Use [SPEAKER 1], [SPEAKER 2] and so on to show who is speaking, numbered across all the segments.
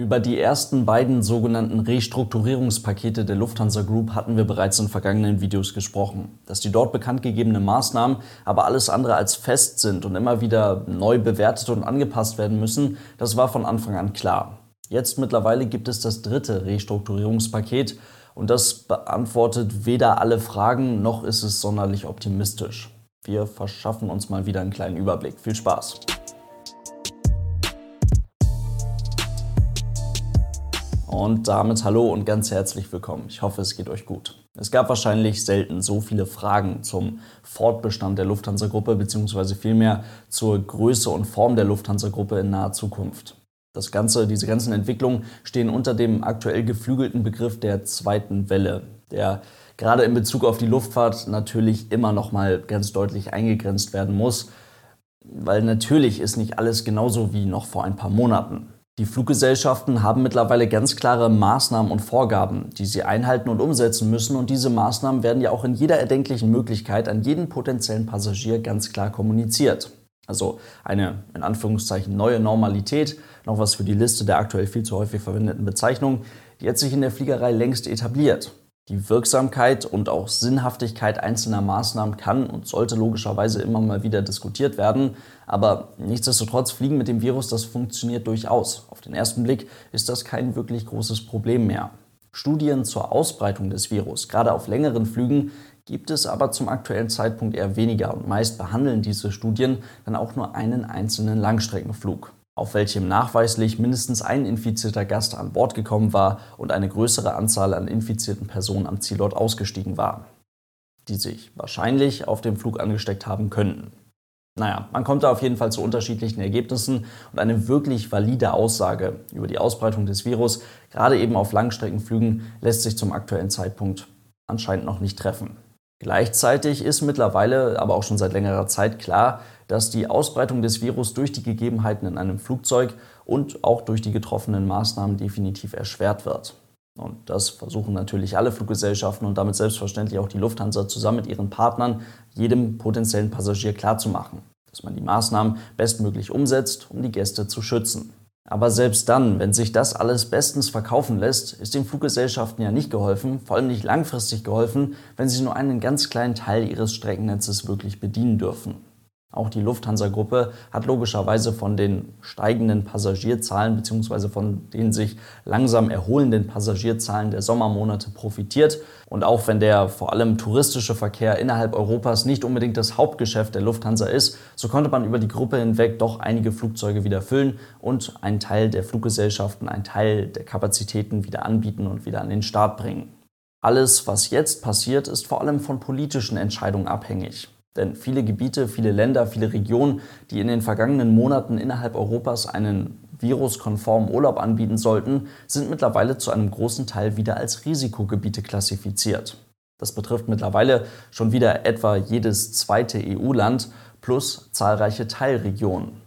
[SPEAKER 1] Über die ersten beiden sogenannten Restrukturierungspakete der Lufthansa Group hatten wir bereits in vergangenen Videos gesprochen. Dass die dort bekannt gegebenen Maßnahmen aber alles andere als fest sind und immer wieder neu bewertet und angepasst werden müssen, das war von Anfang an klar. Jetzt mittlerweile gibt es das dritte Restrukturierungspaket und das beantwortet weder alle Fragen noch ist es sonderlich optimistisch. Wir verschaffen uns mal wieder einen kleinen Überblick. Viel Spaß! Und damit hallo und ganz herzlich willkommen. Ich hoffe, es geht euch gut. Es gab wahrscheinlich selten so viele Fragen zum Fortbestand der Lufthansa-Gruppe bzw. vielmehr zur Größe und Form der Lufthansa-Gruppe in naher Zukunft. Das Ganze, diese ganzen Entwicklungen stehen unter dem aktuell geflügelten Begriff der zweiten Welle, der gerade in Bezug auf die Luftfahrt natürlich immer noch mal ganz deutlich eingegrenzt werden muss, weil natürlich ist nicht alles genauso wie noch vor ein paar Monaten. Die Fluggesellschaften haben mittlerweile ganz klare Maßnahmen und Vorgaben, die sie einhalten und umsetzen müssen. Und diese Maßnahmen werden ja auch in jeder erdenklichen Möglichkeit an jeden potenziellen Passagier ganz klar kommuniziert. Also eine in Anführungszeichen neue Normalität, noch was für die Liste der aktuell viel zu häufig verwendeten Bezeichnungen, die hat sich in der Fliegerei längst etabliert. Die Wirksamkeit und auch Sinnhaftigkeit einzelner Maßnahmen kann und sollte logischerweise immer mal wieder diskutiert werden. Aber nichtsdestotrotz fliegen mit dem Virus, das funktioniert durchaus. Auf den ersten Blick ist das kein wirklich großes Problem mehr. Studien zur Ausbreitung des Virus, gerade auf längeren Flügen, gibt es aber zum aktuellen Zeitpunkt eher weniger und meist behandeln diese Studien dann auch nur einen einzelnen Langstreckenflug auf welchem nachweislich mindestens ein infizierter Gast an Bord gekommen war und eine größere Anzahl an infizierten Personen am Zielort ausgestiegen war, die sich wahrscheinlich auf dem Flug angesteckt haben könnten. Naja, man kommt da auf jeden Fall zu unterschiedlichen Ergebnissen und eine wirklich valide Aussage über die Ausbreitung des Virus, gerade eben auf Langstreckenflügen, lässt sich zum aktuellen Zeitpunkt anscheinend noch nicht treffen. Gleichzeitig ist mittlerweile aber auch schon seit längerer Zeit klar, dass die Ausbreitung des Virus durch die Gegebenheiten in einem Flugzeug und auch durch die getroffenen Maßnahmen definitiv erschwert wird. Und das versuchen natürlich alle Fluggesellschaften und damit selbstverständlich auch die Lufthansa zusammen mit ihren Partnern jedem potenziellen Passagier klarzumachen, dass man die Maßnahmen bestmöglich umsetzt, um die Gäste zu schützen. Aber selbst dann, wenn sich das alles bestens verkaufen lässt, ist den Fluggesellschaften ja nicht geholfen, vor allem nicht langfristig geholfen, wenn sie nur einen ganz kleinen Teil ihres Streckennetzes wirklich bedienen dürfen. Auch die Lufthansa-Gruppe hat logischerweise von den steigenden Passagierzahlen bzw. von den sich langsam erholenden Passagierzahlen der Sommermonate profitiert. Und auch wenn der vor allem touristische Verkehr innerhalb Europas nicht unbedingt das Hauptgeschäft der Lufthansa ist, so konnte man über die Gruppe hinweg doch einige Flugzeuge wieder füllen und einen Teil der Fluggesellschaften, einen Teil der Kapazitäten wieder anbieten und wieder an den Start bringen. Alles, was jetzt passiert, ist vor allem von politischen Entscheidungen abhängig. Denn viele Gebiete, viele Länder, viele Regionen, die in den vergangenen Monaten innerhalb Europas einen viruskonformen Urlaub anbieten sollten, sind mittlerweile zu einem großen Teil wieder als Risikogebiete klassifiziert. Das betrifft mittlerweile schon wieder etwa jedes zweite EU-Land plus zahlreiche Teilregionen.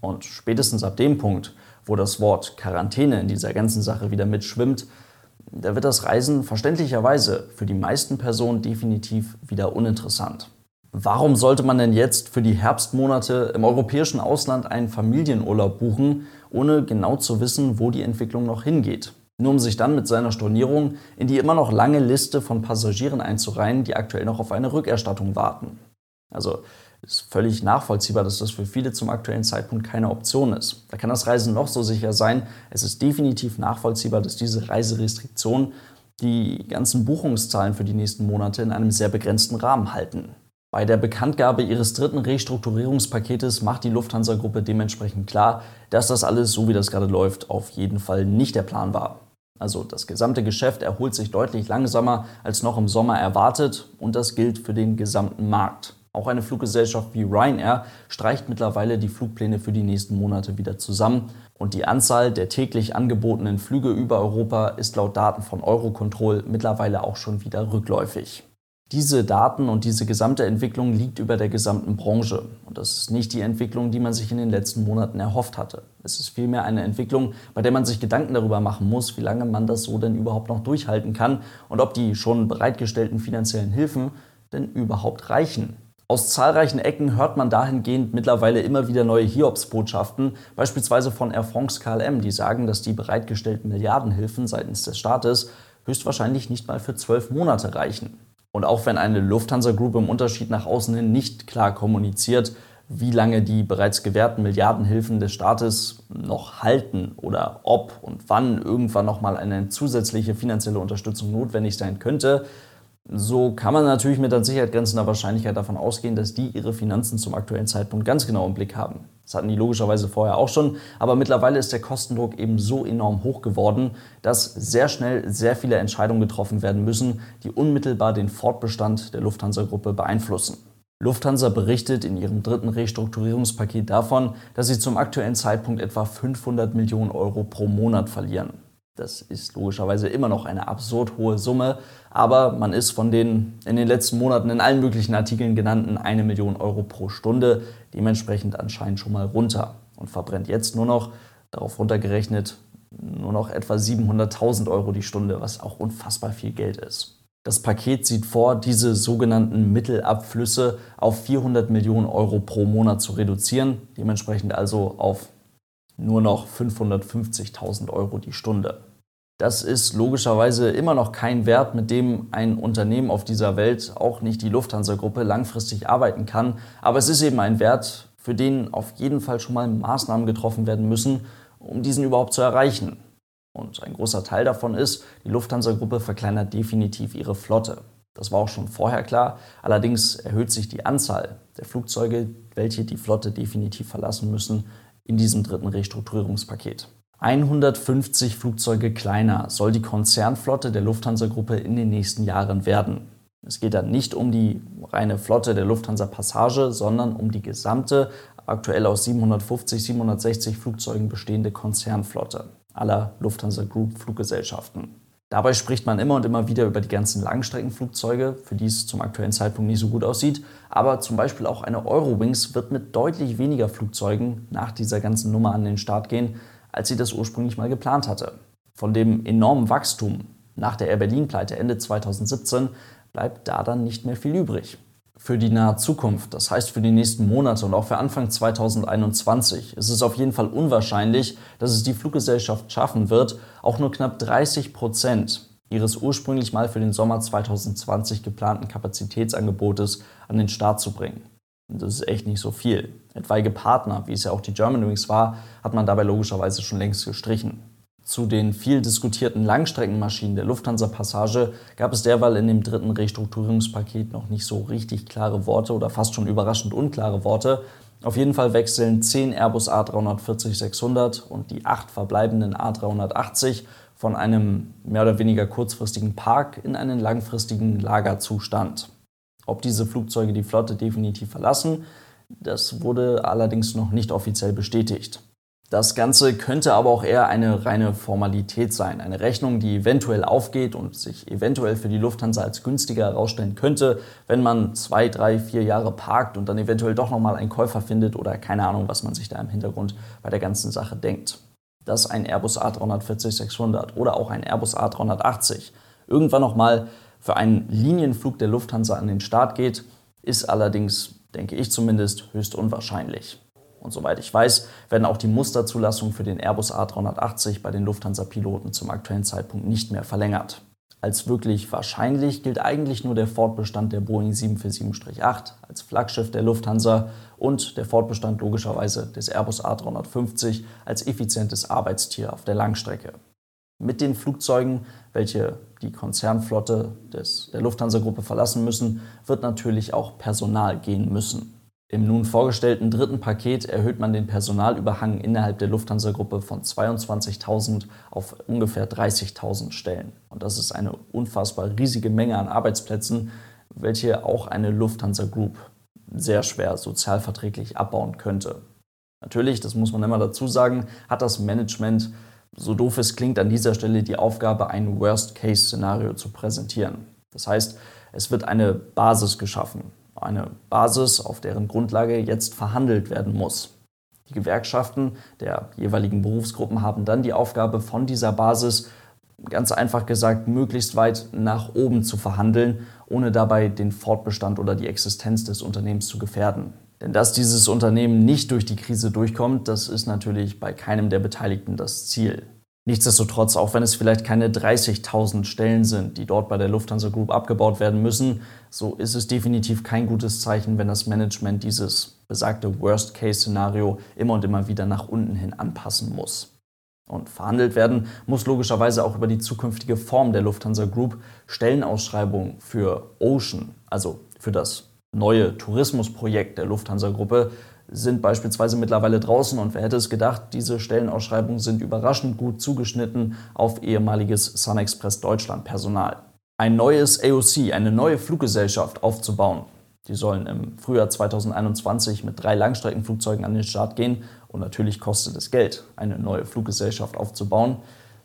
[SPEAKER 1] Und spätestens ab dem Punkt, wo das Wort Quarantäne in dieser ganzen Sache wieder mitschwimmt, da wird das Reisen verständlicherweise für die meisten Personen definitiv wieder uninteressant. Warum sollte man denn jetzt für die Herbstmonate im europäischen Ausland einen Familienurlaub buchen, ohne genau zu wissen, wo die Entwicklung noch hingeht? Nur um sich dann mit seiner Stornierung in die immer noch lange Liste von Passagieren einzureihen, die aktuell noch auf eine Rückerstattung warten. Also ist völlig nachvollziehbar, dass das für viele zum aktuellen Zeitpunkt keine Option ist. Da kann das Reisen noch so sicher sein. Es ist definitiv nachvollziehbar, dass diese Reiserestriktionen die ganzen Buchungszahlen für die nächsten Monate in einem sehr begrenzten Rahmen halten. Bei der Bekanntgabe ihres dritten Restrukturierungspaketes macht die Lufthansa-Gruppe dementsprechend klar, dass das alles, so wie das gerade läuft, auf jeden Fall nicht der Plan war. Also das gesamte Geschäft erholt sich deutlich langsamer als noch im Sommer erwartet und das gilt für den gesamten Markt. Auch eine Fluggesellschaft wie Ryanair streicht mittlerweile die Flugpläne für die nächsten Monate wieder zusammen und die Anzahl der täglich angebotenen Flüge über Europa ist laut Daten von Eurocontrol mittlerweile auch schon wieder rückläufig. Diese Daten und diese gesamte Entwicklung liegt über der gesamten Branche. Und das ist nicht die Entwicklung, die man sich in den letzten Monaten erhofft hatte. Es ist vielmehr eine Entwicklung, bei der man sich Gedanken darüber machen muss, wie lange man das so denn überhaupt noch durchhalten kann und ob die schon bereitgestellten finanziellen Hilfen denn überhaupt reichen. Aus zahlreichen Ecken hört man dahingehend mittlerweile immer wieder neue Hiobsbotschaften, beispielsweise von Air France KLM, die sagen, dass die bereitgestellten Milliardenhilfen seitens des Staates höchstwahrscheinlich nicht mal für zwölf Monate reichen. Und auch wenn eine Lufthansa Group im Unterschied nach außen hin nicht klar kommuniziert, wie lange die bereits gewährten Milliardenhilfen des Staates noch halten oder ob und wann irgendwann nochmal eine zusätzliche finanzielle Unterstützung notwendig sein könnte, so kann man natürlich mit an Sicherheit grenzender Wahrscheinlichkeit davon ausgehen, dass die ihre Finanzen zum aktuellen Zeitpunkt ganz genau im Blick haben. Das hatten die logischerweise vorher auch schon, aber mittlerweile ist der Kostendruck eben so enorm hoch geworden, dass sehr schnell sehr viele Entscheidungen getroffen werden müssen, die unmittelbar den Fortbestand der Lufthansa-Gruppe beeinflussen. Lufthansa berichtet in ihrem dritten Restrukturierungspaket davon, dass sie zum aktuellen Zeitpunkt etwa 500 Millionen Euro pro Monat verlieren. Das ist logischerweise immer noch eine absurd hohe Summe, aber man ist von den in den letzten Monaten in allen möglichen Artikeln genannten 1 Million Euro pro Stunde dementsprechend anscheinend schon mal runter und verbrennt jetzt nur noch, darauf runtergerechnet, nur noch etwa 700.000 Euro die Stunde, was auch unfassbar viel Geld ist. Das Paket sieht vor, diese sogenannten Mittelabflüsse auf 400 Millionen Euro pro Monat zu reduzieren, dementsprechend also auf nur noch 550.000 Euro die Stunde. Das ist logischerweise immer noch kein Wert, mit dem ein Unternehmen auf dieser Welt, auch nicht die Lufthansa-Gruppe, langfristig arbeiten kann. Aber es ist eben ein Wert, für den auf jeden Fall schon mal Maßnahmen getroffen werden müssen, um diesen überhaupt zu erreichen. Und ein großer Teil davon ist, die Lufthansa-Gruppe verkleinert definitiv ihre Flotte. Das war auch schon vorher klar. Allerdings erhöht sich die Anzahl der Flugzeuge, welche die Flotte definitiv verlassen müssen, in diesem dritten Restrukturierungspaket. 150 Flugzeuge kleiner soll die Konzernflotte der Lufthansa-Gruppe in den nächsten Jahren werden. Es geht dann nicht um die reine Flotte der Lufthansa Passage, sondern um die gesamte, aktuell aus 750, 760 Flugzeugen bestehende Konzernflotte aller Lufthansa Group Fluggesellschaften. Dabei spricht man immer und immer wieder über die ganzen Langstreckenflugzeuge, für die es zum aktuellen Zeitpunkt nicht so gut aussieht. Aber zum Beispiel auch eine Eurowings wird mit deutlich weniger Flugzeugen nach dieser ganzen Nummer an den Start gehen, als sie das ursprünglich mal geplant hatte. Von dem enormen Wachstum nach der Air Berlin-Pleite Ende 2017 bleibt da dann nicht mehr viel übrig. Für die nahe Zukunft, das heißt für die nächsten Monate und auch für Anfang 2021, ist es auf jeden Fall unwahrscheinlich, dass es die Fluggesellschaft schaffen wird, auch nur knapp 30 Prozent ihres ursprünglich mal für den Sommer 2020 geplanten Kapazitätsangebotes an den Start zu bringen. Das ist echt nicht so viel. Etwaige Partner, wie es ja auch die Germanwings war, hat man dabei logischerweise schon längst gestrichen. Zu den viel diskutierten Langstreckenmaschinen der Lufthansa-Passage gab es derweil in dem dritten Restrukturierungspaket noch nicht so richtig klare Worte oder fast schon überraschend unklare Worte. Auf jeden Fall wechseln 10 Airbus A340-600 und die 8 verbleibenden A380 von einem mehr oder weniger kurzfristigen Park in einen langfristigen Lagerzustand. Ob diese Flugzeuge die Flotte definitiv verlassen, das wurde allerdings noch nicht offiziell bestätigt. Das Ganze könnte aber auch eher eine reine Formalität sein. Eine Rechnung, die eventuell aufgeht und sich eventuell für die Lufthansa als günstiger herausstellen könnte, wenn man zwei, drei, vier Jahre parkt und dann eventuell doch nochmal einen Käufer findet oder keine Ahnung, was man sich da im Hintergrund bei der ganzen Sache denkt. Dass ein Airbus A340-600 oder auch ein Airbus A380 irgendwann nochmal für einen Linienflug der Lufthansa an den Start geht, ist allerdings, denke ich zumindest, höchst unwahrscheinlich. Und soweit ich weiß, werden auch die Musterzulassungen für den Airbus A380 bei den Lufthansa-Piloten zum aktuellen Zeitpunkt nicht mehr verlängert. Als wirklich wahrscheinlich gilt eigentlich nur der Fortbestand der Boeing 747-8 als Flaggschiff der Lufthansa und der Fortbestand logischerweise des Airbus A350 als effizientes Arbeitstier auf der Langstrecke. Mit den Flugzeugen, welche die Konzernflotte des, der Lufthansa-Gruppe verlassen müssen, wird natürlich auch Personal gehen müssen. Im nun vorgestellten dritten Paket erhöht man den Personalüberhang innerhalb der Lufthansa-Gruppe von 22.000 auf ungefähr 30.000 Stellen. Und das ist eine unfassbar riesige Menge an Arbeitsplätzen, welche auch eine Lufthansa Group sehr schwer sozialverträglich abbauen könnte. Natürlich, das muss man immer dazu sagen, hat das Management so doof es klingt, an dieser Stelle die Aufgabe, ein Worst-Case-Szenario zu präsentieren. Das heißt, es wird eine Basis geschaffen, eine Basis, auf deren Grundlage jetzt verhandelt werden muss. Die Gewerkschaften der jeweiligen Berufsgruppen haben dann die Aufgabe, von dieser Basis ganz einfach gesagt, möglichst weit nach oben zu verhandeln, ohne dabei den Fortbestand oder die Existenz des Unternehmens zu gefährden. Denn dass dieses Unternehmen nicht durch die Krise durchkommt, das ist natürlich bei keinem der Beteiligten das Ziel. Nichtsdestotrotz, auch wenn es vielleicht keine 30.000 Stellen sind, die dort bei der Lufthansa Group abgebaut werden müssen, so ist es definitiv kein gutes Zeichen, wenn das Management dieses besagte Worst-Case-Szenario immer und immer wieder nach unten hin anpassen muss. Und verhandelt werden muss logischerweise auch über die zukünftige Form der Lufthansa Group. Stellenausschreibungen für Ocean, also für das neue Tourismusprojekt der Lufthansa-Gruppe sind beispielsweise mittlerweile draußen und wer hätte es gedacht, diese Stellenausschreibungen sind überraschend gut zugeschnitten auf ehemaliges Sun Express Deutschland Personal. Ein neues AOC, eine neue Fluggesellschaft aufzubauen. Die sollen im Frühjahr 2021 mit drei Langstreckenflugzeugen an den Start gehen und natürlich kostet es Geld, eine neue Fluggesellschaft aufzubauen.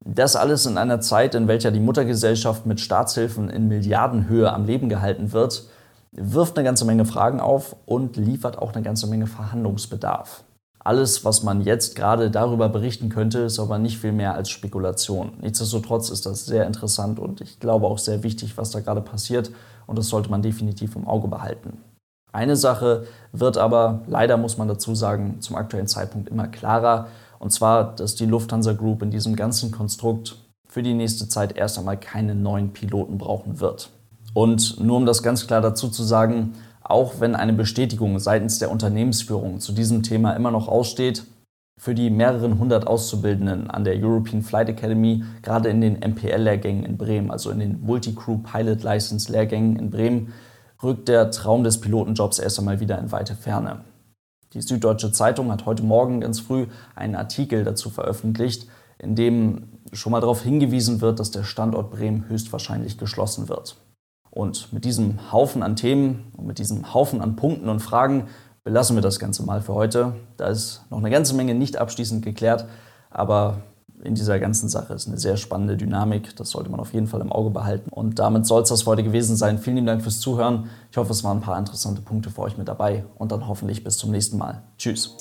[SPEAKER 1] Das alles in einer Zeit, in welcher die Muttergesellschaft mit Staatshilfen in Milliardenhöhe am Leben gehalten wird wirft eine ganze Menge Fragen auf und liefert auch eine ganze Menge Verhandlungsbedarf. Alles, was man jetzt gerade darüber berichten könnte, ist aber nicht viel mehr als Spekulation. Nichtsdestotrotz ist das sehr interessant und ich glaube auch sehr wichtig, was da gerade passiert und das sollte man definitiv im Auge behalten. Eine Sache wird aber, leider muss man dazu sagen, zum aktuellen Zeitpunkt immer klarer, und zwar, dass die Lufthansa Group in diesem ganzen Konstrukt für die nächste Zeit erst einmal keine neuen Piloten brauchen wird. Und nur um das ganz klar dazu zu sagen, auch wenn eine Bestätigung seitens der Unternehmensführung zu diesem Thema immer noch aussteht, für die mehreren hundert Auszubildenden an der European Flight Academy, gerade in den MPL-Lehrgängen in Bremen, also in den Multi-Crew Pilot License Lehrgängen in Bremen, rückt der Traum des Pilotenjobs erst einmal wieder in weite Ferne. Die Süddeutsche Zeitung hat heute Morgen ganz früh einen Artikel dazu veröffentlicht, in dem schon mal darauf hingewiesen wird, dass der Standort Bremen höchstwahrscheinlich geschlossen wird. Und mit diesem Haufen an Themen und mit diesem Haufen an Punkten und Fragen belassen wir das Ganze mal für heute. Da ist noch eine ganze Menge nicht abschließend geklärt, aber in dieser ganzen Sache ist eine sehr spannende Dynamik. Das sollte man auf jeden Fall im Auge behalten. Und damit soll es das für heute gewesen sein. Vielen lieben Dank fürs Zuhören. Ich hoffe, es waren ein paar interessante Punkte für euch mit dabei und dann hoffentlich bis zum nächsten Mal. Tschüss.